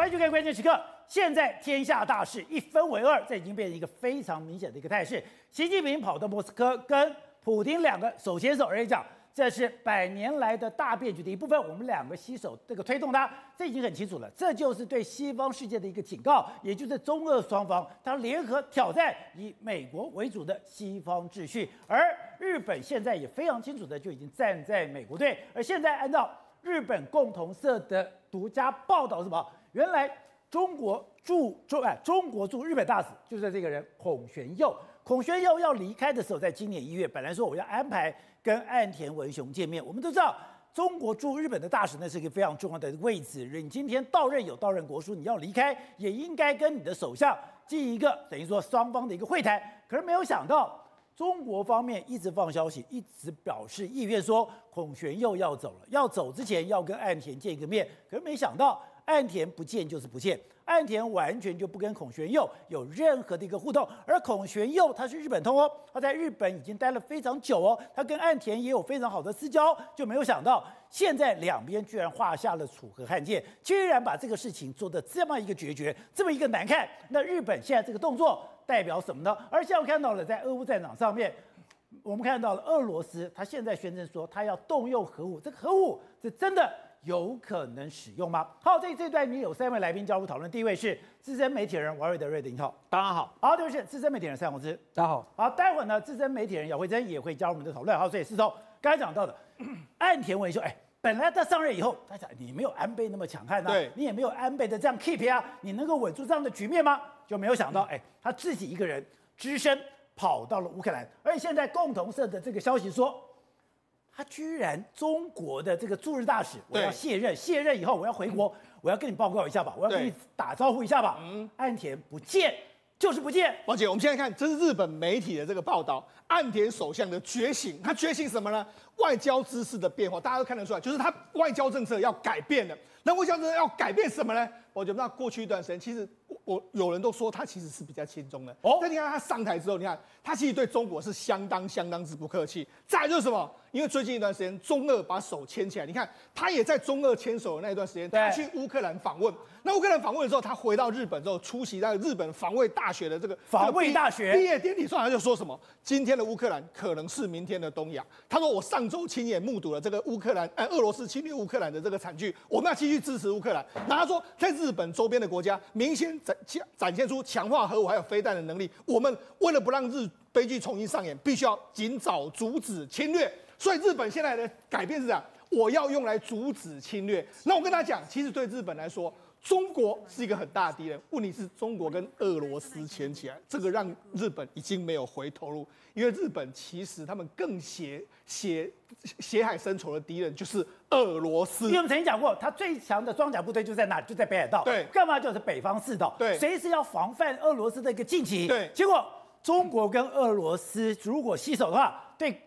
欢迎收看关键时刻。现在天下大势一分为二，这已经变成一个非常明显的一个态势。习近平跑到莫斯科，跟普丁两个手牵手，而且讲这是百年来的大变局的一部分。我们两个携手这个推动它，这已经很清楚了。这就是对西方世界的一个警告，也就是中俄双方他联合挑战以美国为主的西方秩序。而日本现在也非常清楚的就已经站在美国队。而现在按照日本共同社的独家报道，什么？原来中国驻中哎，中国驻日本大使就是这个人孔玄佑。孔玄佑要离开的时候，在今年一月，本来说我要安排跟岸田文雄见面。我们都知道，中国驻日本的大使那是一个非常重要的位置。你今天到任有到任国书，你要离开，也应该跟你的首相进一个等于说双方的一个会谈。可是没有想到，中国方面一直放消息，一直表示意愿，说孔玄佑要走了，要走之前要跟岸田见一个面。可是没想到。岸田不见就是不见，岸田完全就不跟孔玄佑有任何的一个互动，而孔玄佑他是日本通哦，他在日本已经待了非常久哦，他跟岸田也有非常好的私交，就没有想到现在两边居然画下了楚河汉界，居然把这个事情做得这么一个决绝，这么一个难看。那日本现在这个动作代表什么呢？而现在我看到了在俄乌战场上面，我们看到了俄罗斯，他现在宣称说他要动用核武，这个核武是真的。有可能使用吗？好，这这段你有三位来宾加入讨论。第一位是资深媒体人王瑞德，瑞德，你好，大家好。好，第二位是资深媒体人蔡宏之，大家好。好，待会儿呢，资深媒体人姚慧珍也会加入我们的讨论。好，所以是从刚才讲到的 岸田文雄，哎，本来他上任以后，他讲你没有安倍那么强悍啊，对，你也没有安倍的这样 keep 啊，你能够稳住这样的局面吗？就没有想到，哎，他自己一个人只身跑到了乌克兰，而且现在共同社的这个消息说。他居然中国的这个驻日大使，我要卸任，卸任以后我要回国，我要跟你报告一下吧，我要跟你打招呼一下吧。嗯，岸田不见，就是不见。王姐，我们现在看，这是日本媒体的这个报道，岸田首相的觉醒，他觉醒什么呢？外交姿势的变化，大家都看得出来，就是他外交政策要改变了。那外交政策要改变什么呢？我觉得那过去一段时间，其实我有人都说他其实是比较轻松的。哦，但你看他上台之后，你看他其实对中国是相当相当之不客气。再来就是什么？因为最近一段时间，中俄把手牵起来，你看他也在中俄牵手的那一段时间，他去乌克兰访问。那乌克兰访问的时候，他回到日本之后，出席在日本防卫大学的这个防卫大学毕业典礼上，他就说什么：今天的乌克兰可能是明天的东亚。他说：“我上周亲眼目睹了这个乌克兰，呃，俄罗斯侵略乌克兰的这个惨剧，我们要继续支持乌克兰。”那他说，在日本周边的国家明显展展现出强化核武还有飞弹的能力，我们为了不让日悲剧重新上演，必须要尽早阻止侵略。所以日本现在的改变是这样，我要用来阻止侵略。那我跟他讲，其实对日本来说，中国是一个很大的敌人。问题是中国跟俄罗斯牵起来，这个让日本已经没有回头路。因为日本其实他们更血血血海深仇的敌人就是俄罗斯。因为我们曾经讲过，他最强的装甲部队就在哪？就在北海道。对，干嘛就是北方四岛？对，随时要防范俄罗斯的一个进击。对，结果中国跟俄罗斯如果携手的话，对。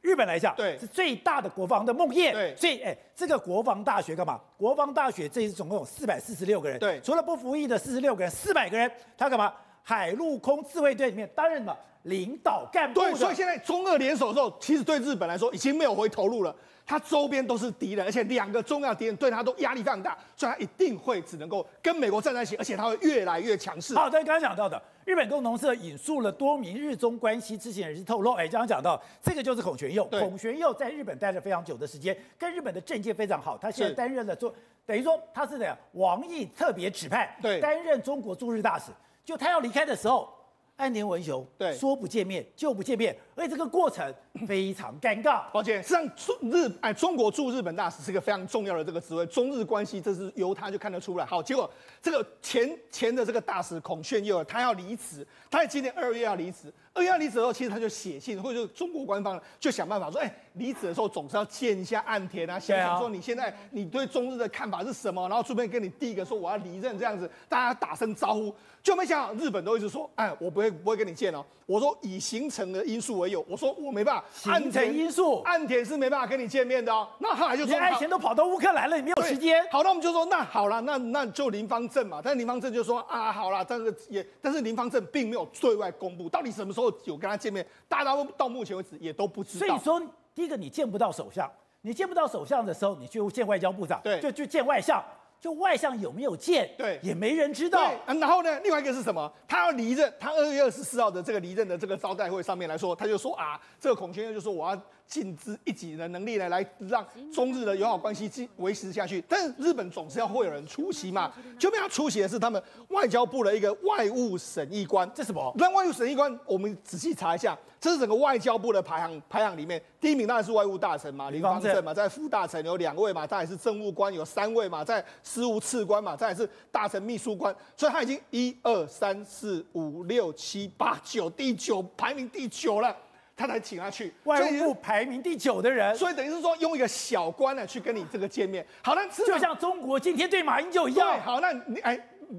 日本来讲，对，是最大的国防的梦魇。对，所以，哎，这个国防大学干嘛？国防大学这一次总共有四百四十六个人。对，除了不服役的四十六个人，四百个人，他干嘛？海陆空自卫队里面担任了领导干部。对，所以现在中俄联手的时候，其实对日本来说已经没有回头路了。他周边都是敌人，而且两个重要敌人对他都压力非常大，所以他一定会只能够跟美国站在一起，而且他会越来越强势。好，对，刚刚讲到的，日本共同社引述了多名日中关系知情人士透露，哎，刚刚讲到这个就是孔玄佑，孔玄佑在日本待了非常久的时间，跟日本的政界非常好，他现在担任了做，等于说他是这样，王毅特别指派，对，担任中国驻日大使，就他要离开的时候。岸田文雄对。说不见面就不见面，而且这个过程 非常尴尬。抱歉，实际上中日哎，中国驻日本大使是一个非常重要的这个职位，中日关系这是由他就看得出来。好，结果这个前前的这个大使孔鉉佑他要离职，他在今年二月要离职。二月要离职的时候，其实他就写信，或者就中国官方就想办法说，哎，离职的时候总是要见一下岸田啊，想想说你现在你对中日的看法是什么，然后顺便跟你递一个说我要离任这样子，大家打声招呼。就没想到日本都一直说，哎，我不会不会跟你见哦。我说以行程的因素为由，我说我没办法。行程因素，暗田是没办法跟你见面的哦。那后来就说，爱钱都跑到乌克兰了，你没有时间。好，那我们就说，那好了，那那就林方正嘛。但是林方正就说啊，好了，但是也，但是林方正并没有对外公布到底什么时候。有跟他见面，大家到目前为止也都不知道。所以说，第一个你见不到首相，你见不到首相的时候，你去见外交部长，对，就去见外相。就外相有没有见，对，也没人知道。对，然后呢，另外一个是什么？他要离任，他二月二十四号的这个离任的这个招待会上面来说，他就说啊，这个孔先生就说我要。尽之一己的能力呢，来让中日的友好关系继维持下去。但是日本总是要会有人出席嘛，就没有出席的是他们外交部的一个外务审议官。这什么？那外务审议官，我们仔细查一下，这是整个外交部的排行排行里面，第一名当然是外务大臣嘛，林芳正嘛，在副大臣有两位嘛，再来是政务官有三位嘛，在事务次官嘛，再来是大臣秘书官，所以他已经一二三四五六七八九第九排名第九了。他才请他去外务部排名第九的人，所以等于是说用一个小官呢去跟你这个见面。好，那就像中国今天对马英九一样。好，那你哎，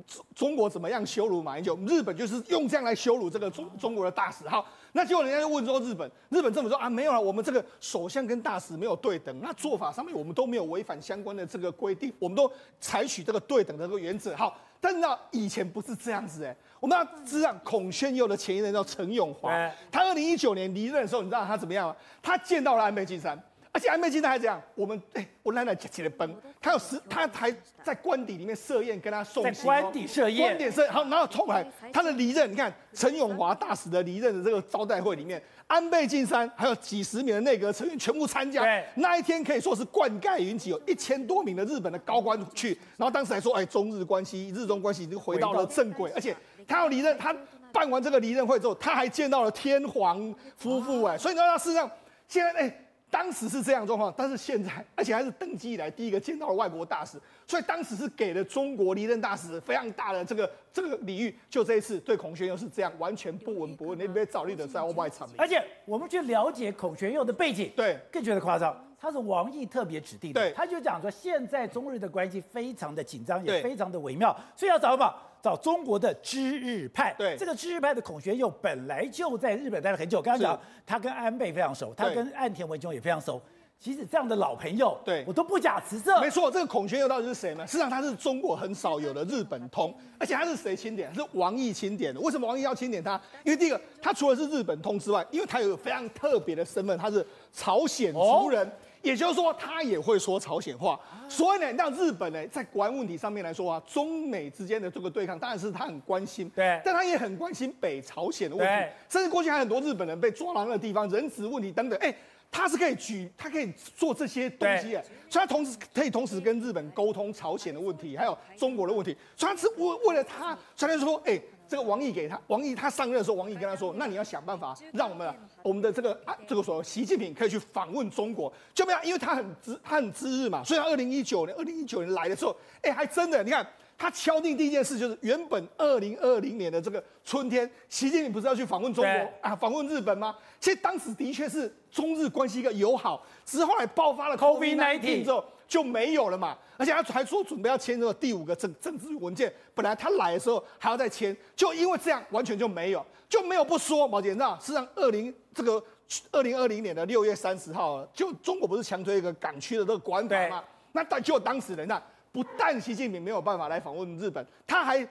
中中国怎么样羞辱马英九？日本就是用这样来羞辱这个中中国的大使。好，那结果人家就问说日本，日本政府说啊没有了，我们这个首相跟大使没有对等，那做法上面我们都没有违反相关的这个规定，我们都采取这个对等的这个原则。好，但是呢以前不是这样子哎。我们要知道孔宣佑的前一任叫陈永华，他二零一九年离任的时候，你知道他怎么样吗？他见到了安倍晋三，而且安倍晋三还这样？我们哎，我奶奶起起来崩，他有十，他还在官邸里面设宴跟他送行，在官邸设宴，官邸设好，然后后来。他的离任，你看陈永华大使的离任的这个招待会里面，安倍晋三还有几十名的内阁成员全部参加，那一天可以说是灌溉云集，有一千多名的日本的高官去，然后当时还说，哎，中日关系，日中关系已经回到了。正轨，而且。他要离任，他办完这个离任会之后，他还见到了天皇夫妇哎，所以你知道他事实上现在哎，当时是这样状况，但是现在而且还是登基以来第一个见到了外国大使，所以当时是给了中国离任大使非常大的这个这个礼遇。就这一次对孔鉉佑是这样，完全不闻不问，那边照例的在外场。而且我们去了解孔鉉佑的背景，对，更觉得夸张。他是王毅特别指定的，对，他就讲说现在中日的关系非常的紧张，也非常的微妙，所以要找什么？找中国的知日派。对，这个知日派的孔学佑本来就在日本待了很久。刚刚讲他跟安倍非常熟，他跟岸田文雄也非常熟。其实这样的老朋友，对我都不假辞色。没错，这个孔学佑到底是谁呢？实际上他是中国很少有的日本通，而且他是谁钦点？是王毅钦点的。为什么王毅要钦点他？因为第一个，他除了是日本通之外，因为他有非常特别的身份，他是朝鲜族人。哦也就是说，他也会说朝鲜话，所以呢，让日本呢在国安问题上面来说啊，中美之间的这个对抗，当然是他很关心，对，但他也很关心北朝鲜的问题，甚至过去还有很多日本人被抓到那个地方，人质问题等等，哎，他是可以举，他可以做这些东西，所以他同时可以同时跟日本沟通朝鲜的问题，还有中国的问题，所以他是为为了他，所以他说，哎。这个王毅给他，王毅他上任的时候，王毅跟他说：“那你要想办法让我们我们的这个啊这个所谓习近平可以去访问中国，就没有，因为他很知他很知日嘛，所以他二零一九年二零一九年来的时候，哎，还真的，你看他敲定第一件事就是原本二零二零年的这个春天，习近平不是要去访问中国啊，访问日本吗？其实当时的确是中日关系一个友好，只是后来爆发了 COVID nineteen 之后。”就没有了嘛，而且他还说准备要签这个第五个政政治文件，本来他来的时候还要再签，就因为这样完全就没有，就没有不说。毛姐，你知道，事实上二零这个二零二零年的六月三十号，就中国不是强推一个港区的这个国安法吗？那但就当时人呢，不但习近平没有办法来访问日本，他还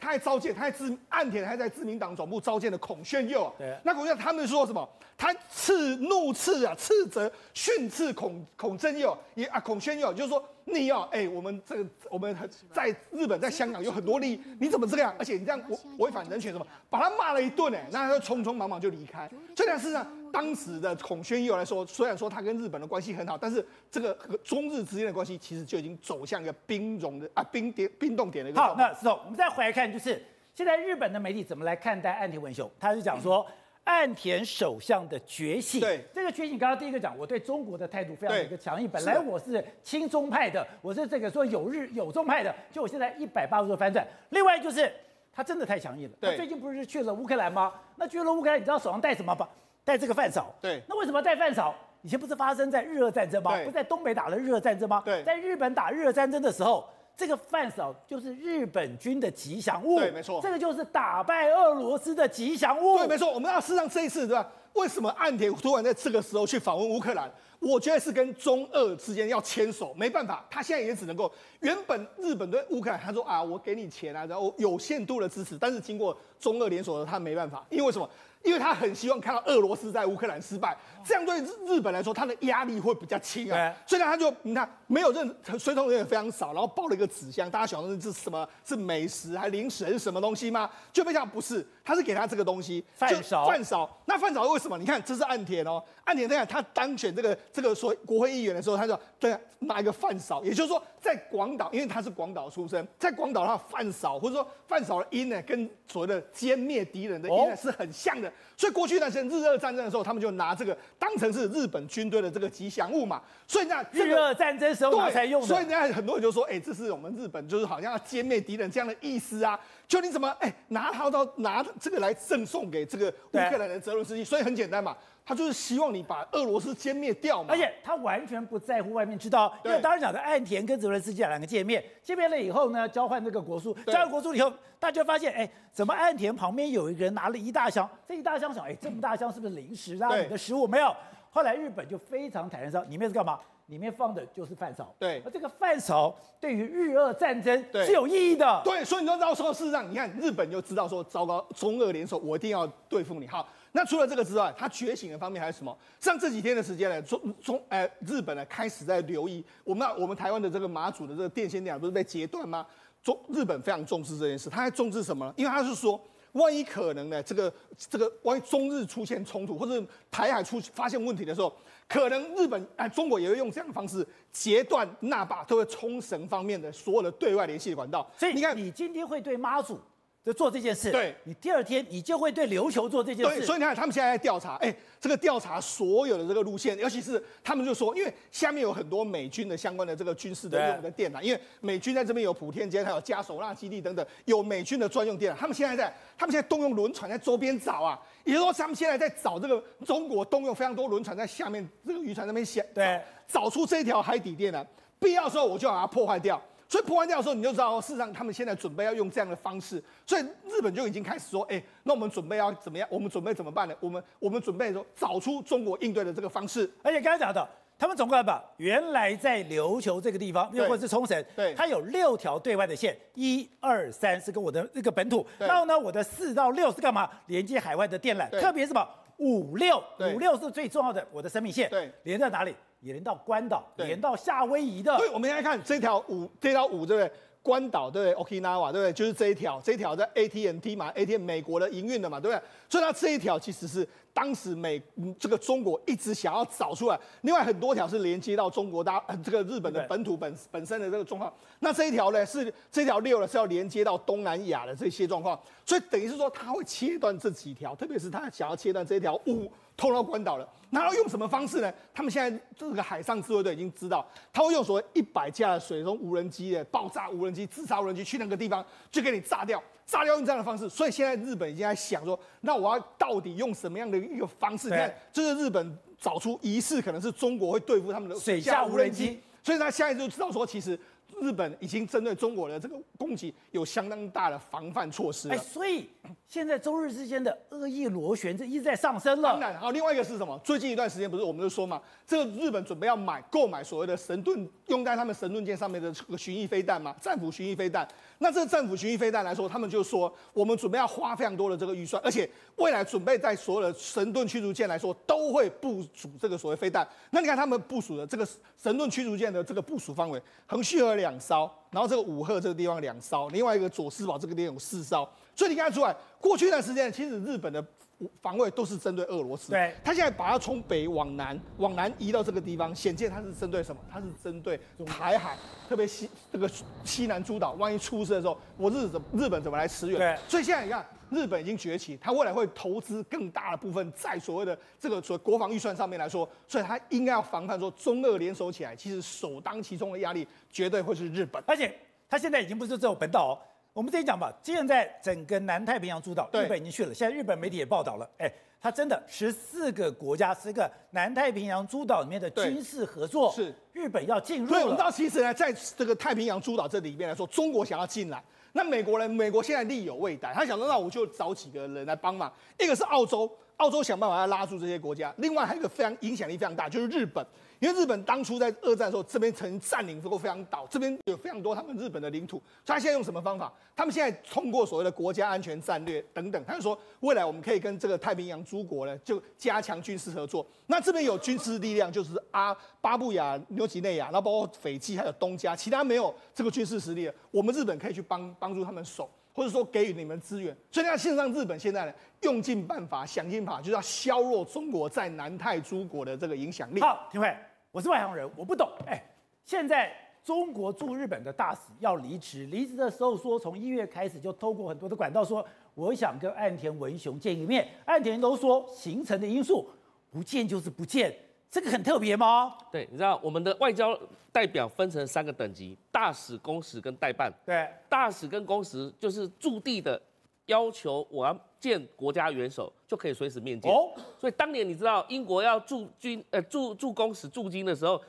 他还召见，他还自岸田还在自民党总部召见了孔宣佑啊。对，那孔宣佑他们说什么？他斥怒斥啊，斥责训斥孔孔正佑也啊，孔宣佑就是说你要哎，我们这个我们在日本在香港有很多利益，你怎么这样？而且你这样违违反人权什么，把他骂了一顿哎，那他就匆匆忙忙就离开。这件事上，当时的孔宣佑来说，虽然说他跟日本的关系很好，但是这个和中日之间的关系其实就已经走向一个冰融的啊冰点冰冻点的一个。好，那石头我们再回来看，就是现在日本的媒体怎么来看待岸田文雄？他是讲说。岸田首相的觉醒，对这个觉醒，刚刚第一个讲，我对中国的态度非常的一个强硬。本来我是亲中派的，我是这个说有日有中派的，就我现在一百八十度翻转。另外就是他真的太强硬了。他最近不是去了乌克兰吗？那去了乌克兰，你知道手上带什么吧？带这个饭勺。对。那为什么带饭勺？以前不是发生在日俄战争吗？不是在东北打了日俄战争吗？对。在日本打日俄战争的时候。这个饭勺就是日本军的吉祥物，对，没错，这个就是打败俄罗斯的吉祥物，对，没错。我们要事实上这一次，对吧？为什么岸田突然在这个时候去访问乌克兰？我觉得是跟中俄之间要牵手，没办法，他现在也只能够原本日本对乌克兰，他说啊，我给你钱啊，然后有限度的支持，但是经过中俄联手的，他没办法，因为为什么？因为他很希望看到俄罗斯在乌克兰失败，这样对日日本来说，他的压力会比较轻啊。所以呢，他就你看没有任随从人员非常少，然后抱了一个纸箱，大家想说这是什么？是美食还是零食还是什么东西吗？就没想到不是，他是给他这个东西，饭勺。饭勺。那饭勺为什么？你看这是岸田哦，岸田这样他当选这个这个所谓国会议员的时候，他就对拿一个饭勺，也就是说在广岛，因为他是广岛出生，在广岛他的饭勺或者说饭勺的音呢，跟所谓的歼灭敌人的音呢是很像的。哦所以过去那些日俄战争的时候，他们就拿这个当成是日本军队的这个吉祥物嘛。所以那、这个、日俄战争时候才用的。所以人家很多人就说，哎、欸，这是我们日本就是好像要歼灭敌人这样的意思啊。就你怎么哎、欸、拿刀刀拿这个来赠送给这个乌克兰的泽伦斯基？所以很简单嘛。他就是希望你把俄罗斯歼灭掉嘛，而且他完全不在乎外面知道，因为当时讲的岸田跟泽伦斯基两个见面，见面了以后呢，交换这个国书，交换国书以后，大家发现，哎，怎么岸田旁边有一个人拿了一大箱，这一大箱想，哎，这么大箱是不是零食啊？你的食物没有？后来日本就非常坦然说，里面是干嘛？里面放的就是饭勺。对，而这个饭勺对于日俄战争是有意义的。对，所以你就知道说，事实上，你看日本就知道说，糟糕，中俄联手，我一定要对付你。好。那除了这个之外，他觉醒的方面还有什么？像这几天的时间呢，中中呃日本呢开始在留意我们我们台湾的这个马祖的这个电线电缆不是被截断吗？中日本非常重视这件事，他还重视什么呢？因为他是说，万一可能呢，这个这个万一中日出现冲突或者台海出发现问题的时候，可能日本哎中国也会用这样的方式截断那霸都会冲绳方面的所有的对外联系的管道。所以你看，你今天会对马祖。就做这件事，对，你第二天你就会对琉球做这件事。对，所以你看，他们现在在调查，哎，这个调查所有的这个路线，尤其是他们就说，因为下面有很多美军的相关的这个军事的用的电缆，因为美军在这边有普天间，还有加索纳基地等等，有美军的专用电缆。他们现在在，他们现在动用轮船在周边找啊，也就是说，他们现在在找这个中国动用非常多轮船在下面这个渔船那边想，对，找出这条海底电缆，必要的时候我就把它破坏掉。所以破完掉的时候，你就知道，事实上他们现在准备要用这样的方式。所以日本就已经开始说，哎，那我们准备要怎么样？我们准备怎么办呢？我们我们准备说找出中国应对的这个方式。而且刚才讲的，他们总共把原来在琉球这个地方，又或者是冲绳，对，它有六条对外的线，一二三是跟我的那个本土，然后呢，我的四到六是干嘛？连接海外的电缆，特别是什么五六五六是最重要的，我的生命线，对，连在哪里？也连到关岛，连到夏威夷的。对，我们来看这条五，这条五，对不对？关岛对不对？Okinawa 对不对？就是这一条，这一条在 AT&T 嘛，AT&T 美国的营运的嘛，对不对？所以它这一条其实是当时美这个中国一直想要找出来。另外很多条是连接到中国大这个日本的本土本本身的这个状况。那这一条呢是这条六呢是要连接到东南亚的这些状况。所以等于是说它会切断这几条，特别是它想要切断这一条五。通到关岛了，那要用什么方式呢？他们现在这个海上自卫队已经知道，他会用所谓一百架的水中无人机的爆炸无人机、自杀无人机去那个地方，就给你炸掉，炸掉用这样的方式。所以现在日本已经在想说，那我要到底用什么样的一个方式？你看，这是日本找出疑似可能是中国会对付他们的水下无人机，所以他现在就知道说，其实。日本已经针对中国的这个攻击有相当大的防范措施了。哎，所以现在中日之间的恶意螺旋这一直在上升了。当然，好，另外一个是什么？最近一段时间不是我们就说嘛，这个日本准备要买购买所谓的神盾，用在他们神盾舰上面的这个巡弋飞弹嘛，战斧巡弋飞弹。那这个战斧巡弋飞弹来说，他们就说我们准备要花非常多的这个预算，而且未来准备在所有的神盾驱逐舰来说都会部署这个所谓飞弹。那你看他们部署的这个神盾驱逐舰的这个部署范围，横须贺两艘，然后这个五鹤这个地方两艘，另外一个佐世保这个地方有四艘。所以你看出来，过去一段时间其实日本的。防卫都是针对俄罗斯，对，他现在把它从北往南，往南移到这个地方，显见他是针对什么？他是针对台海，特别西这个西南诸岛，万一出事的时候，我日怎日本怎么来驰援？对，所以现在你看，日本已经崛起，它未来会投资更大的部分在所谓的这个所谓国防预算上面来说，所以它应该要防范说中俄联手起来，其实首当其冲的压力绝对会是日本，而且它现在已经不是只有本岛哦。我们这里讲吧，现在整个南太平洋诸岛，日本已经去了。现在日本媒体也报道了，哎，它真的十四个国家，十个南太平洋诸岛里面的军事合作，是日本要进入。对，我们知道，其实呢，在这个太平洋诸岛这里面来说，中国想要进来，那美国人，美国现在力有未逮，他想说，那我就找几个人来帮忙，一个是澳洲。澳洲想办法要拉住这些国家。另外还有一个非常影响力非常大，就是日本。因为日本当初在二战的时候，这边曾经占领过非常岛，这边有非常多他们日本的领土。所以他现在用什么方法？他们现在通过所谓的国家安全战略等等，他就说未来我们可以跟这个太平洋诸国呢，就加强军事合作。那这边有军事力量，就是阿巴布亚、纽几内亚，然后包括斐济还有东加，其他没有这个军事实力的，我们日本可以去帮帮助他们守，或者说给予你们资源。所以那事实上，日本现在呢，用尽办法、想尽法，就是要削弱中国在南太诸国的这个影响力。好，廷辉。我是外行人，我不懂。哎，现在中国驻日本的大使要离职，离职的时候说，从一月开始就透过很多的管道说，我想跟岸田文雄见一面。岸田都说行程的因素，不见就是不见，这个很特别吗？对，你知道我们的外交代表分成三个等级：大使、公使跟代办。对，大使跟公使就是驻地的。要求我要见国家元首，就可以随时面见。哦，所以当年你知道英国要驻军呃驻驻公使驻京的时候，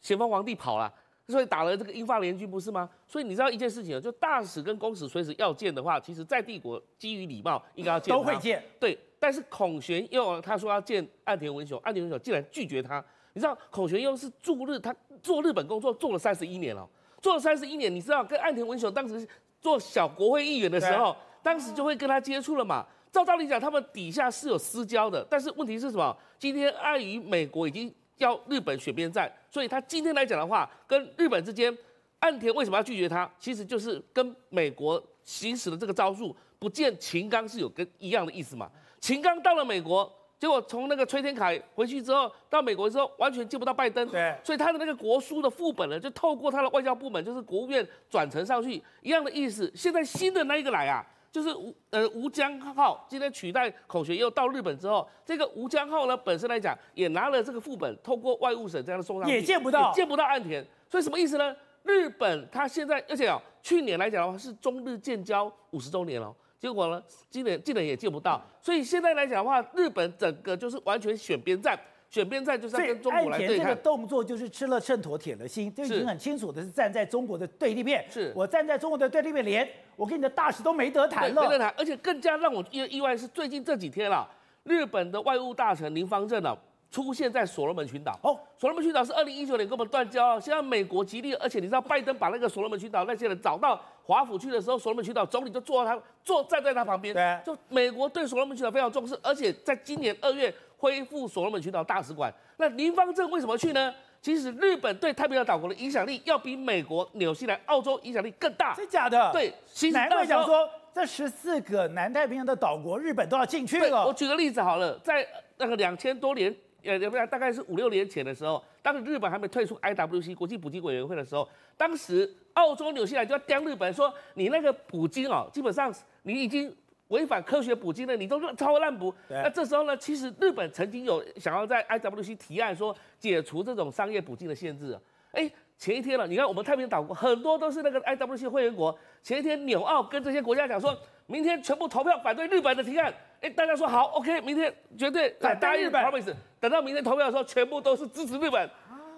咸丰皇帝跑了，所以打了这个英法联军不是吗？所以你知道一件事情，就大使跟公使随时要见的话，其实在帝国基于礼貌应该要见。都会见。对，但是孔玄佑他说要见岸田文雄，岸田文雄竟然拒绝他。你知道孔玄佑是驻日，他做日本工作做了三十一年了，做了三十一年，你知道跟岸田文雄当时做小国会议员的时候。当时就会跟他接触了嘛。照道理讲，他们底下是有私交的，但是问题是什么？今天碍于美国已经要日本选边站，所以他今天来讲的话，跟日本之间，岸田为什么要拒绝他？其实就是跟美国行使的这个招数，不见秦刚是有跟一样的意思嘛。秦刚到了美国，结果从那个崔天凯回去之后，到美国之后完全见不到拜登，对，所以他的那个国书的副本呢，就透过他的外交部门，就是国务院转呈上去，一样的意思。现在新的那一个来啊。就是吴呃吴江浩今天取代孔学佑到日本之后，这个吴江浩呢本身来讲也拿了这个副本，透过外务省这样的送上去，也见不到，也见不到岸田，所以什么意思呢？日本他现在而且哦，去年来讲的话是中日建交五十周年了，结果呢今年今年也见不到，所以现在来讲的话，日本整个就是完全选边站。选边站就是要跟中国来对抗，这个动作就是吃了秤砣铁了心，这已经很清楚的是站在中国的对立面。是我站在中国的对立面，连我跟你的大使都没得谈了，没得谈。而且更加让我意意外是最近这几天啊，日本的外务大臣林方正啊出现在所罗门群岛。哦，所罗门群岛是二零一九年跟我们断交，现在美国极力，而且你知道拜登把那个所罗门群岛那些人找到华府去的时候，所罗门群岛总理就坐他坐站在他旁边。对，就美国对所罗门群岛非常重视，而且在今年二月。恢复所罗门群岛大使馆，那林方正为什么去呢？其实日本对太平洋岛国的影响力要比美国、纽西兰、澳洲影响力更大。真假的？对，其实难怪讲说这十四个南太平洋的岛国，日本都要进去了。我举个例子好了，在那个两千多年，呃，大概是五六年前的时候，当时日本还没退出 IWC 国际捕鲸委员会的时候，当时澳洲、纽西兰就要刁日本说，你那个捕鲸哦，基本上你已经。违反科学捕鲸的，你都超超滥捕。那这时候呢，其实日本曾经有想要在 IWC 提案说解除这种商业捕鲸的限制。哎，前一天了，你看我们太平洋岛国很多都是那个 IWC 会员国。前一天纽澳跟这些国家讲说，明天全部投票反对日本的提案。哎，大家说好，OK，明天绝对答应 promise。等到明天投票的时候，全部都是支持日本，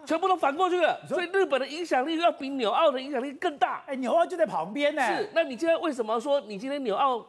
全部都反过去了。所以日本的影响力要比纽澳的影响力更大。哎，纽澳就在旁边呢。是，那你今天为什么说你今天纽澳？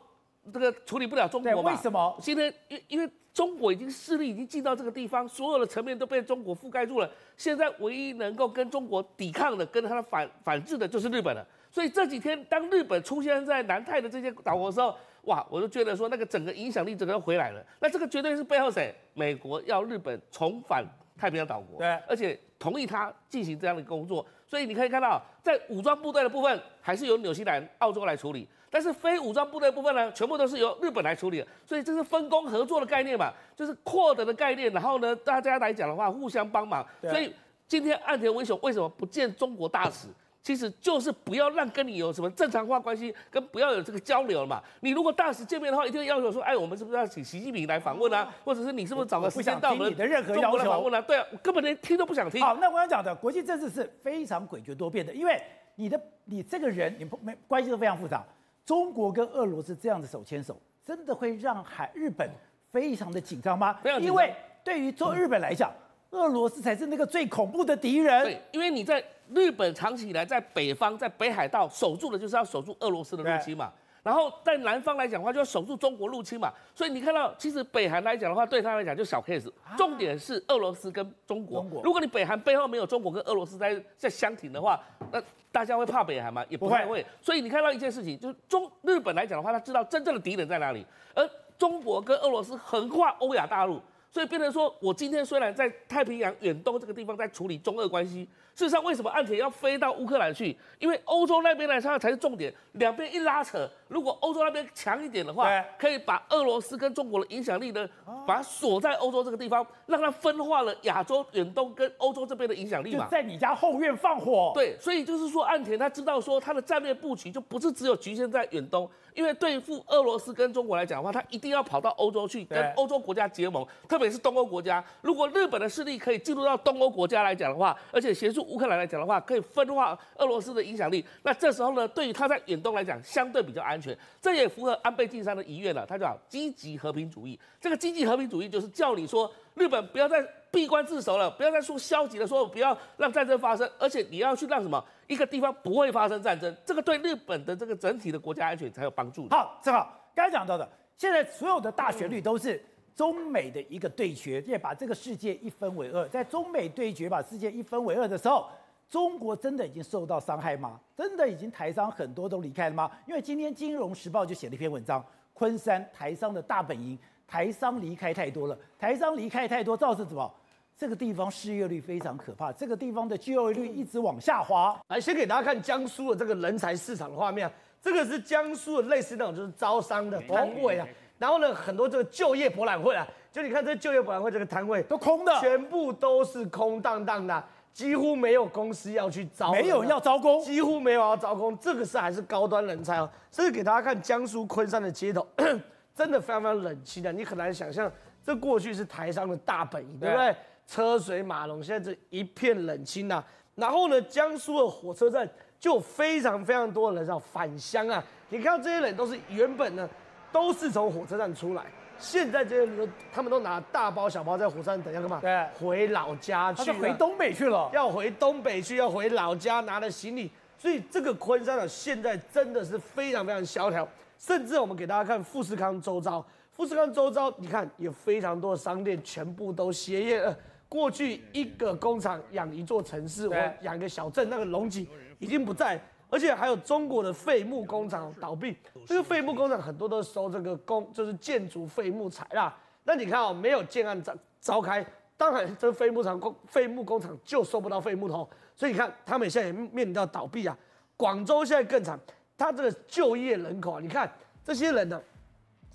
这个处理不了中国嘛？为什么？现在因因为中国已经势力已经进到这个地方，所有的层面都被中国覆盖住了。现在唯一能够跟中国抵抗的、跟他的反反制的，就是日本了。所以这几天当日本出现在南太的这些岛国的时候，哇，我就觉得说那个整个影响力整个都回来了。那这个绝对是背后谁？美国要日本重返太平洋岛国，对，而且同意他进行这样的工作。所以你可以看到，在武装部队的部分，还是由纽西兰、澳洲来处理。但是非武装部队部分呢，全部都是由日本来处理的，所以这是分工合作的概念嘛，就是扩德的概念。然后呢，大家来讲的话，互相帮忙。所以今天岸田文雄为什么不见中国大使？其实就是不要让跟你有什么正常化关系，跟不要有这个交流了嘛。你如果大使见面的话，一定要求说，哎，我们是不是要请习近平来访问啊？或者是你是不是找个时间到我们中国来访问啊？对啊，我根本连听都不想听。好，那我要讲的国际政治是非常诡谲多变的，因为你的你这个人，你不没关系都非常复杂。中国跟俄罗斯这样子手牵手，真的会让海日本非常的紧张吗？因为对于中日本来讲，俄罗斯才是那个最恐怖的敌人。对，因为你在日本长期以来在北方，在北海道守住的就是要守住俄罗斯的入侵嘛。然后在南方来讲的话，就要守住中国入侵嘛。所以你看到，其实北韩来讲的话，对他来讲就小 case。重点是俄罗斯跟中国。如果你北韩背后没有中国跟俄罗斯在在相挺的话，那大家会怕北韩吗？也不太会。所以你看到一件事情，就是中日本来讲的话，他知道真正的敌人在哪里，而中国跟俄罗斯横跨欧亚大陆。所以变成说，我今天虽然在太平洋远东这个地方在处理中俄关系，事实上为什么岸田要飞到乌克兰去？因为欧洲那边来它才是重点，两边一拉扯，如果欧洲那边强一点的话，可以把俄罗斯跟中国的影响力呢，把它锁在欧洲这个地方，让它分化了亚洲远东跟欧洲这边的影响力嘛。在你家后院放火。对，所以就是说，岸田他知道说他的战略布局就不是只有局限在远东。因为对付俄罗斯跟中国来讲的话，他一定要跑到欧洲去跟欧洲国家结盟，特别是东欧国家。如果日本的势力可以进入到东欧国家来讲的话，而且协助乌克兰来讲的话，可以分化俄罗斯的影响力，那这时候呢，对于他在远东来讲，相对比较安全。这也符合安倍晋三的遗愿了，他叫积极和平主义。这个积极和平主义就是叫你说，日本不要再闭关自守了，不要再说消极的说，不要让战争发生，而且你要去让什么？一个地方不会发生战争，这个对日本的这个整体的国家安全才有帮助。好，正好刚才讲到的，现在所有的大旋律都是中美的一个对决，也把这个世界一分为二。在中美对决把世界一分为二的时候，中国真的已经受到伤害吗？真的已经台商很多都离开了吗？因为今天《金融时报》就写了一篇文章，昆山台商的大本营，台商离开太多了，台商离开太多造成什么？这个地方失业率非常可怕，这个地方的就业率一直往下滑。来，先给大家看江苏的这个人才市场的画面，这个是江苏的类似那种就是招商的摊位啊。然后呢，很多这个就业博览会啊，就你看这就业博览会这个摊位都空的，全部都是空荡荡的，几乎没有公司要去招，没有要招工，几乎没有要招工。这个是还是高端人才哦。这是给大家看江苏昆山的街头，真的非常非常冷清的，你很难想象这过去是台商的大本营，对不对？车水马龙，现在这一片冷清呐。然后呢，江苏的火车站就非常非常多的人要返乡啊。你看到这些人都是原本呢，都是从火车站出来，现在这些人都他们都拿大包小包在火车站等要干嘛？对，回老家去，回东北去了，要回东北去，要回老家拿的行李。所以这个昆山啊，现在真的是非常非常萧条。甚至我们给大家看富士康周遭，富士康周遭，你看有非常多的商店全部都歇业了。过去一个工厂养一座城市，我养一个小镇，那个龙井已经不在，而且还有中国的废木工厂倒闭。这个废木工厂很多都收这个工，就是建筑废木材啦。那你看哦，没有建案召召开，当然这个废木厂工废木工厂就收不到废木头，所以你看他们现在也面临到倒闭啊。广州现在更惨，他这个就业人口啊，你看这些人呢，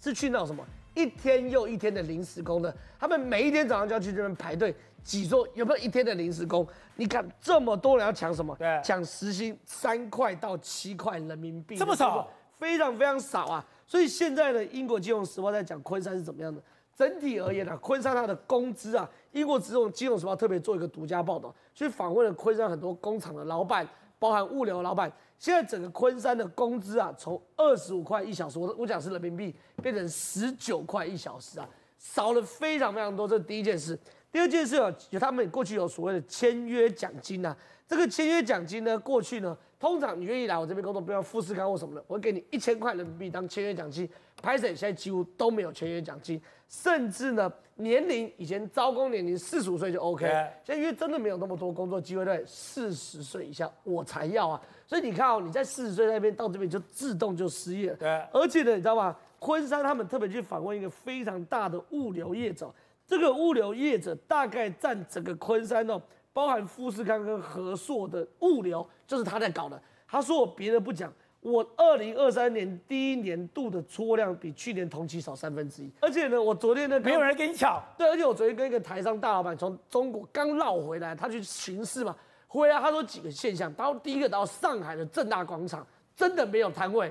是去那种什么？一天又一天的临时工的，他们每一天早上就要去这边排队挤，说有没有一天的临时工？你看这么多人要抢什么？对，抢时薪三块到七块人民币，这么少，非常非常少啊！所以现在的，英国金融时报在讲昆山是怎么样的。整体而言呢、啊，昆山它的工资啊，英国金融金融时报特别做一个独家报道，去访问了昆山很多工厂的老板，包含物流的老板。现在整个昆山的工资啊，从二十五块一小时，我我讲是人民币，变成十九块一小时啊，少了非常非常多。这是第一件事。第二件事啊，有他们过去有所谓的签约奖金呐。这个签约奖金呢，过去呢，通常你愿意来我这边工作，不要富士康或什么的，我会给你一千块人民币当签约奖金。拍摄现在几乎都没有签约奖金，甚至呢，年龄以前招工年龄四十五岁就 OK，现在因为真的没有那么多工作机会，对，四十岁以下我才要啊。所以你看哦，你在四十岁那边到这边就自动就失业了。对，而且呢，你知道吗？昆山他们特别去访问一个非常大的物流业者，这个物流业者大概占整个昆山哦，包含富士康跟和硕的物流，就是他在搞的。他说我别的不讲，我二零二三年第一年度的出货量比去年同期少三分之一。而且呢，我昨天呢，没有人跟你抢。对，而且我昨天跟一个台商大老板从中国刚绕回来，他去巡视嘛。回来他说几个现象，然后第一个到上海的正大广场真的没有摊位，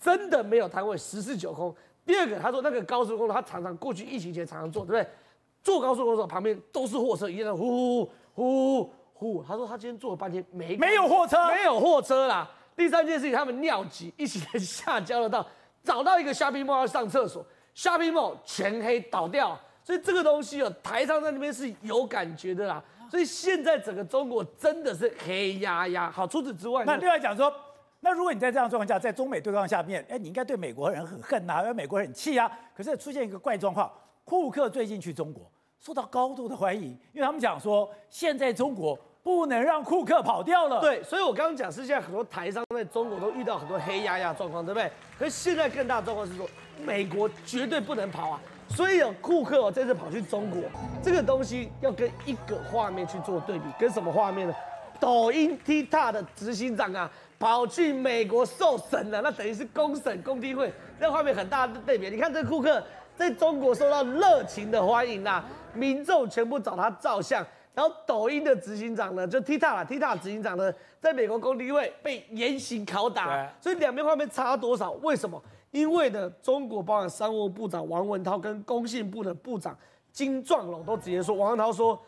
真的没有摊位，十室九空。第二个他说那个高速公路他常常过去疫情前常常坐，对不对？坐高速公路旁边都是货车，一样呼呼呼呼呼。他说他今天坐了半天没没有货车，没有货车啦。第三件事情他们尿急，一起下交流道找到一个 shopping mall 要上厕所，shopping mall 全黑倒掉。所以这个东西哦，台上在那边是有感觉的啦。所以现在整个中国真的是黑压压。好，除此之外，那另外讲说，那如果你在这样的状况下，在中美对抗下面，哎，你应该对美国人很恨呐、啊，要美国人很气啊。可是出现一个怪状况，库克最近去中国，受到高度的欢迎，因为他们讲说，现在中国不能让库克跑掉了。对，所以我刚刚讲是现在很多台商在中国都遇到很多黑压压状况，对不对？可是现在更大的状况是说，美国绝对不能跑啊。所以有库克哦，这次跑去中国，这个东西要跟一个画面去做对比，跟什么画面呢？抖音 TikTok 的执行长啊，跑去美国受审了，那等于是公审公听会，那画面很大的对比。你看这库克在中国受到热情的欢迎呐，民众全部找他照相，然后抖音的执行长呢，就 TikTok 啊 TikTok 执行长呢，在美国公听会被严刑拷打，所以两边画面差多少？为什么？因为呢，中国包含商务部长王文涛跟工信部的部长金壮龙都直接说，王文涛说，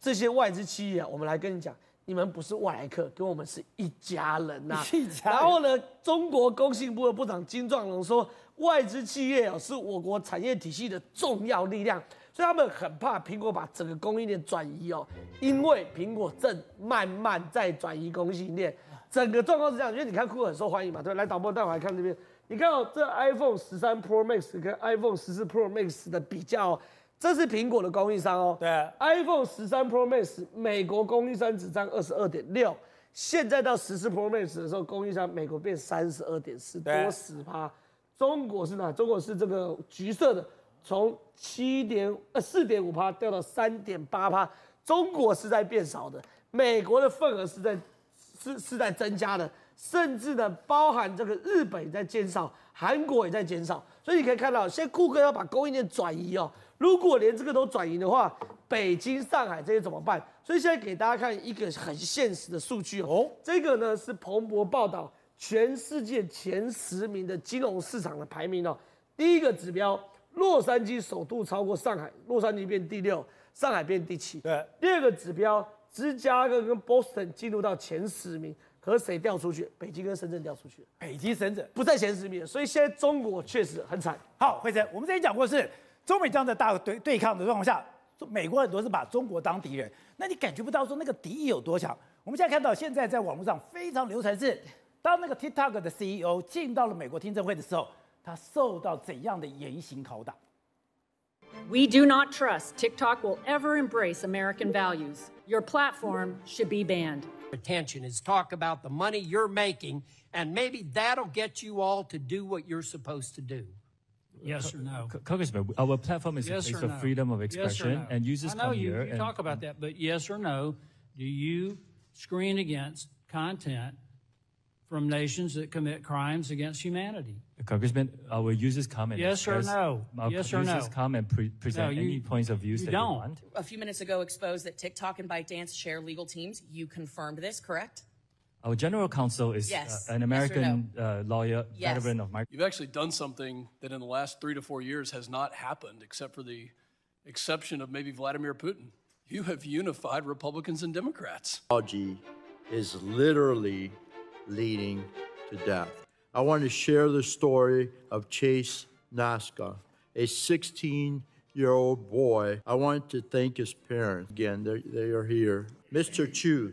这些外资企业啊，我们来跟你讲。你们不是外来客，跟我们是一家人呐、啊。然后呢，中国工信部的部长金壮龙说，外资企业哦是我国产业体系的重要力量，所以他们很怕苹果把整个供应链转移哦，因为苹果正慢慢在转移供应链。整个状况是这样，因为你看库克很受欢迎嘛，对，来导播带我来看这边，你看哦，这 iPhone 十三 Pro Max 跟 iPhone 十四 Pro Max 的比较、哦。这是苹果的供应商哦，对，iPhone 十三 Pro Max 美国供应商只占二十二点六，现在到十四 Pro Max 的时候，供应商美国变三十二点四，多十趴。中国是哪？中国是这个橘色的，从七点呃四点五趴掉到三点八趴，中国是在变少的，美国的份额是在是是在增加的，甚至呢包含这个日本也在减少，韩国也在减少，所以你可以看到，现在库克要把供应链转移哦。如果连这个都转移的话，北京、上海这些怎么办？所以现在给大家看一个很现实的数据哦。这个呢是彭博报道全世界前十名的金融市场的排名哦。第一个指标，洛杉矶首度超过上海，洛杉矶变第六，上海变第七。对。第二个指标，芝加哥跟 Boston 进入到前十名，可是谁掉出去？北京跟深圳掉出去。北京、深圳不在前十名，所以现在中国确实很惨。好，慧珍，我们之前讲过是。中美这样的大对对抗的状况下，美国很多是把中国当敌人，那你感觉不到说那个敌意有多强。我们现在看到，现在在网络上非常流传是，当那个 TikTok 的 CEO 进到了美国听证会的时候，他受到怎样的严刑拷打？We do not trust TikTok will ever embrace American values. Your platform should be banned. Attention is talk about the money you're making, and maybe that'll get you all to do what you're supposed to do. Yes or no? Congressman, our platform is yes a place no? of freedom of expression, yes no? and users I know come you, here. You and, talk about that, but yes or no? Do you screen against content from nations that commit crimes against humanity? Congressman, our users come and yes or no? Our yes or users no? come and pre present no, you, any points of views you that don't. they want. A few minutes ago, exposed that TikTok and ByteDance share legal teams. You confirmed this, correct? Our general counsel is yes. uh, an American yes no? uh, lawyer, yes. veteran of You've actually done something that in the last three to four years has not happened, except for the exception of maybe Vladimir Putin. You have unified Republicans and Democrats. Technology is literally leading to death. I want to share the story of Chase Nasca, a 16 year old boy. I want to thank his parents. Again, they are here. Mr. Chu,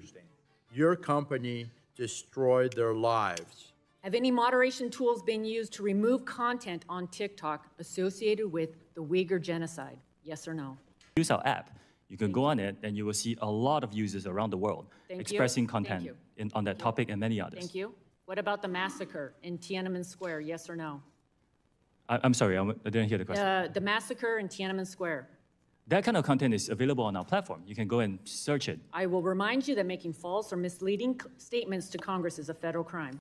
your company destroyed their lives. Have any moderation tools been used to remove content on TikTok associated with the Uyghur genocide? Yes or no? Use our app. You can Thank go you. on it and you will see a lot of users around the world Thank expressing you. content in, on that topic and many others. Thank you. What about the massacre in Tiananmen Square? Yes or no? I, am sorry, I didn't hear the question. Uh, the massacre in Tiananmen Square. That kind of content is available on our platform. You can go and search it. I will remind you that making false or misleading statements to Congress is a federal crime.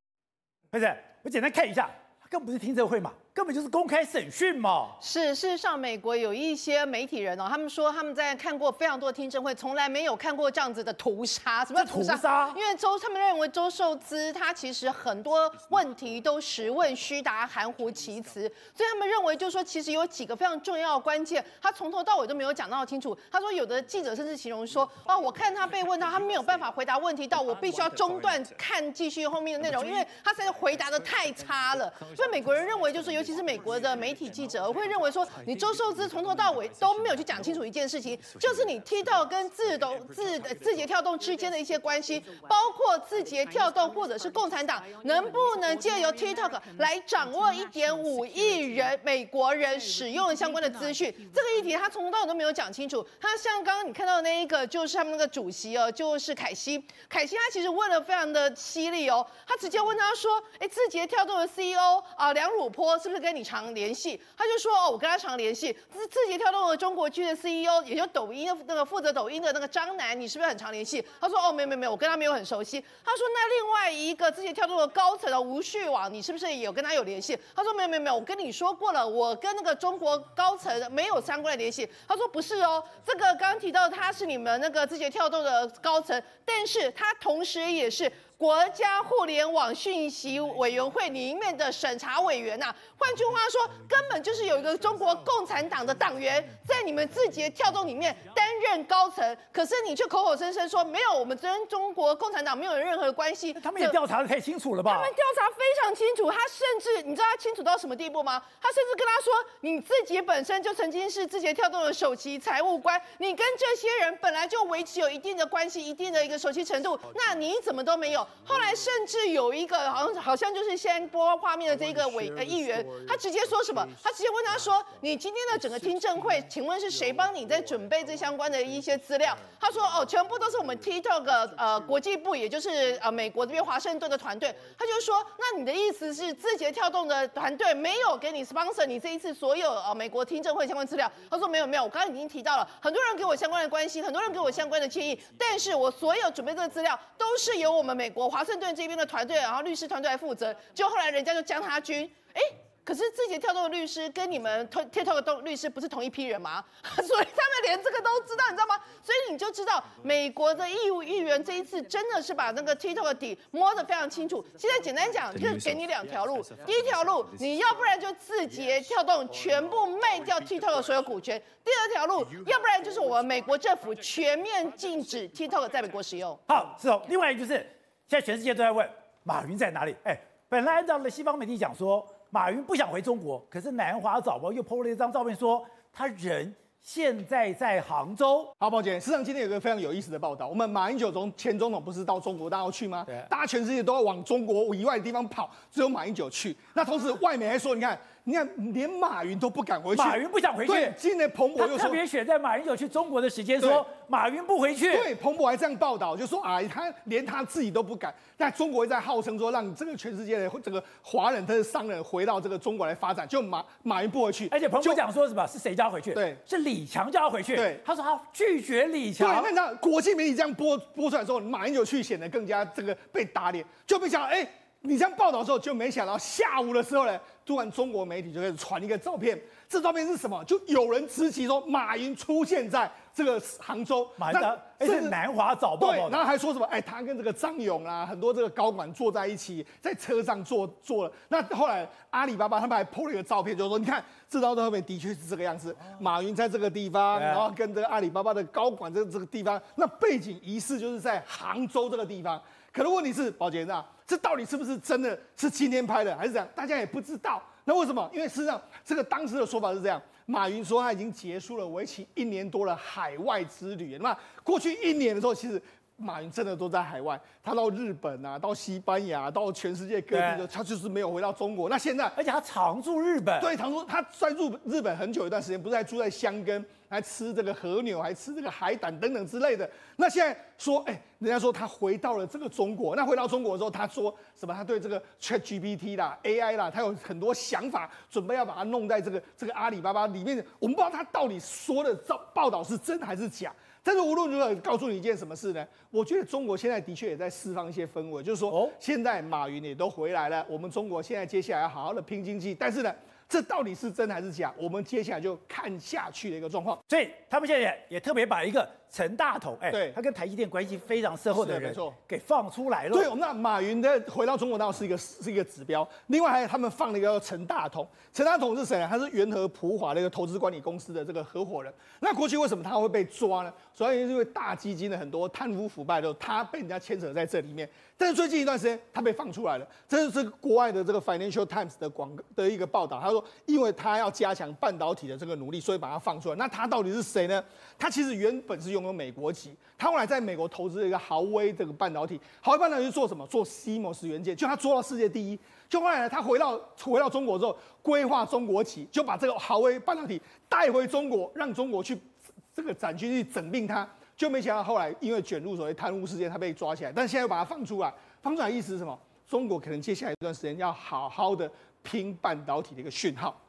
不是，我简单看一下，更不是听证会嘛。 根本就是公开审讯嘛！是，事实上，美国有一些媒体人哦，他们说他们在看过非常多的听证会，从来没有看过这样子的屠杀。什么叫屠杀？屠杀？因为周他们认为周受资他其实很多问题都实问虚答、含糊其辞，所以他们认为就是说，其实有几个非常重要的关键，他从头到尾都没有讲到清楚。他说，有的记者甚至形容说，哦，我看他被问到，他没有办法回答问题，到我必须要中断看继续后面的内容，因为他实在回答的太差了。所以美国人认为就是有。其是美国的媒体记者，会认为说，你周受资从头到尾都没有去讲清楚一件事情，就是你 TikTok 跟字节字字节跳动之间的一些关系，包括字节跳动或者是共产党能不能借由 TikTok 来掌握一点五亿人美国人使用相关的资讯，这个议题他从头到尾都没有讲清楚。他像刚刚你看到的那一个，就是他们那个主席哦，就是凯西，凯西他其实问的非常的犀利哦，他直接问他说，哎，字节跳动的 CEO 啊梁汝波是不是跟你常联系？他就说哦，我跟他常联系。字字节跳动的中国区的 CEO，也就抖音的那个负责抖音的那个张楠，你是不是很常联系？他说哦，没有没有没有，我跟他没有很熟悉。他说那另外一个字节跳动的高层的吴旭网，你是不是也有跟他有联系？他说没有没有没有，我跟你说过了，我跟那个中国高层没有相关的联系。他说不是哦，这个刚刚提到他是你们那个字节跳动的高层，但是他同时也是。国家互联网讯息委员会里面的审查委员呐、啊，换句话说，根本就是有一个中国共产党的党员在你们字节跳动里面担任高层，可是你却口口声声说没有，我们跟中国共产党没有任何关系。他们也调查的太清楚了吧？他们调查非常清楚，他甚至你知道他清楚到什么地步吗？他甚至跟他说，你自己本身就曾经是字节跳动的首席财务官，你跟这些人本来就维持有一定的关系，一定的一个熟悉程度，那你怎么都没有？后来甚至有一个好像好像就是先播画面的这一个委呃议员，他直接说什么？他直接问他说：“你今天的整个听证会，请问是谁帮你在准备这相关的一些资料？”他说：“哦，全部都是我们 TikTok 呃国际部，也就是呃美国这边华盛顿的团队。”他就说：“那你的意思是字节跳动的团队没有给你 sponsor 你这一次所有呃美国听证会相关资料？”他说：“没有没有，我刚刚已经提到了，很多人给我相关的关系，很多人给我相关的建议，但是我所有准备这个资料都是由我们美国华盛。”顿这边的团队，然后律师团队来负责，就后来人家就将他军，哎，可是字节跳动的律师跟你们 TikTok 的律师不是同一批人吗？所以他们连这个都知道，你知道吗？所以你就知道美国的义务议员这一次真的是把那个 TikTok 的底摸得非常清楚。现在简单讲，就是给你两条路，第一条路，你要不然就字节跳动全部卖掉 TikTok 的所有股权；第二条路，要不然就是我们美国政府全面禁止 TikTok 在美国使用。好，是哦。另外一个就是。现在全世界都在问马云在哪里？哎，本来按照了西方媒体讲说，马云不想回中国，可是南华早报又 PO 了一张照片，说他人现在在杭州。好，宝姐，事实上今天有个非常有意思的报道，我们马英九总前总统不是到中国大陆去吗？对，大家全世界都要往中国以外的地方跑，只有马英九去。那同时外媒还说，你看。你看，连马云都不敢回去。马云不想回去。对，今年彭博又说，特别选在马英九去中国的时间说，马云不回去。对，彭博还这样报道，就说啊，他连他自己都不敢。但中国在号称说，让这个全世界的这个华人，他的商人回到这个中国来发展，就马马云不回去。而且彭博讲说什么？是谁叫他回去？对，是李强叫他回去。对，他说他拒绝李强。对，那国际媒体这样播播出来之后，马英九去显得更加这个被打脸，就被讲哎。你这样报道的时候，就没想到下午的时候呢，突然中国媒体就开始传一个照片。这照片是什么？就有人直击说马云出现在这个杭州。马云，哎，是南华早报。对，然后还说什么？哎，他跟这个张勇啊，很多这个高管坐在一起，在车上坐坐了。那后来阿里巴巴他们还 po 了一个照片，就是说，你看这张照片的确是这个样子，马云在这个地方，然后跟这个阿里巴巴的高管在这个地方，那背景疑似就是在杭州这个地方。可能问题是，宝杰啊，这到底是不是真的是今天拍的，还是这样？大家也不知道。那为什么？因为事实上，这个当时的说法是这样：马云说他已经结束了为期一年多的海外之旅。那么过去一年的时候，其实马云真的都在海外，他到日本啊，到西班牙，到全世界各地的，他就是没有回到中国。那现在，而且他常住日本，对，常住他在入日本很久一段时间，不是还住在箱根。还吃这个和牛，还吃这个海胆等等之类的。那现在说，哎，人家说他回到了这个中国。那回到中国之后，他说什么？他对这个 ChatGPT 啦、AI 啦，他有很多想法，准备要把它弄在这个这个阿里巴巴里面。我们不知道他到底说的报报道是真还是假。但是无论如何，告诉你一件什么事呢？我觉得中国现在的确也在释放一些氛围，就是说，现在马云也都回来了，我们中国现在接下来要好好的拼经济。但是呢？这到底是真还是假？我们接下来就看下去的一个状况。所以他们现在也，也特别把一个陈大同，哎，对，他跟台积电关系非常深厚的人，给放出来了。对，那马云的回到中国大陆是一个是一个指标。另外还有他们放了一个陈大同，陈大同是谁呢？他是元和普华的一个投资管理公司的这个合伙人。那过去为什么他会被抓呢？主要原因是因为大基金的很多贪污腐败的，他被人家牵扯在这里面。但是最近一段时间他被放出来了，这是这个国外的这个 Financial Times 的广的一个报道，他说，因为他要加强半导体的这个努力，所以把它放出来。那他到底是谁呢？他其实原本是拥有美国籍，他后来在美国投资了一个豪威这个半导体。豪威半导体是做什么？做 CMOS 元件，就他做到世界第一。就后来，他回到回到中国之后，规划中国企，就把这个豪威半导体带回中国，让中国去这个展区去整并它。就没想到后来因为卷入所谓贪污事件，他被抓起来，但现在又把它放出来。放出来意思是什么？中国可能接下来一段时间要好好的拼半导体的一个讯号。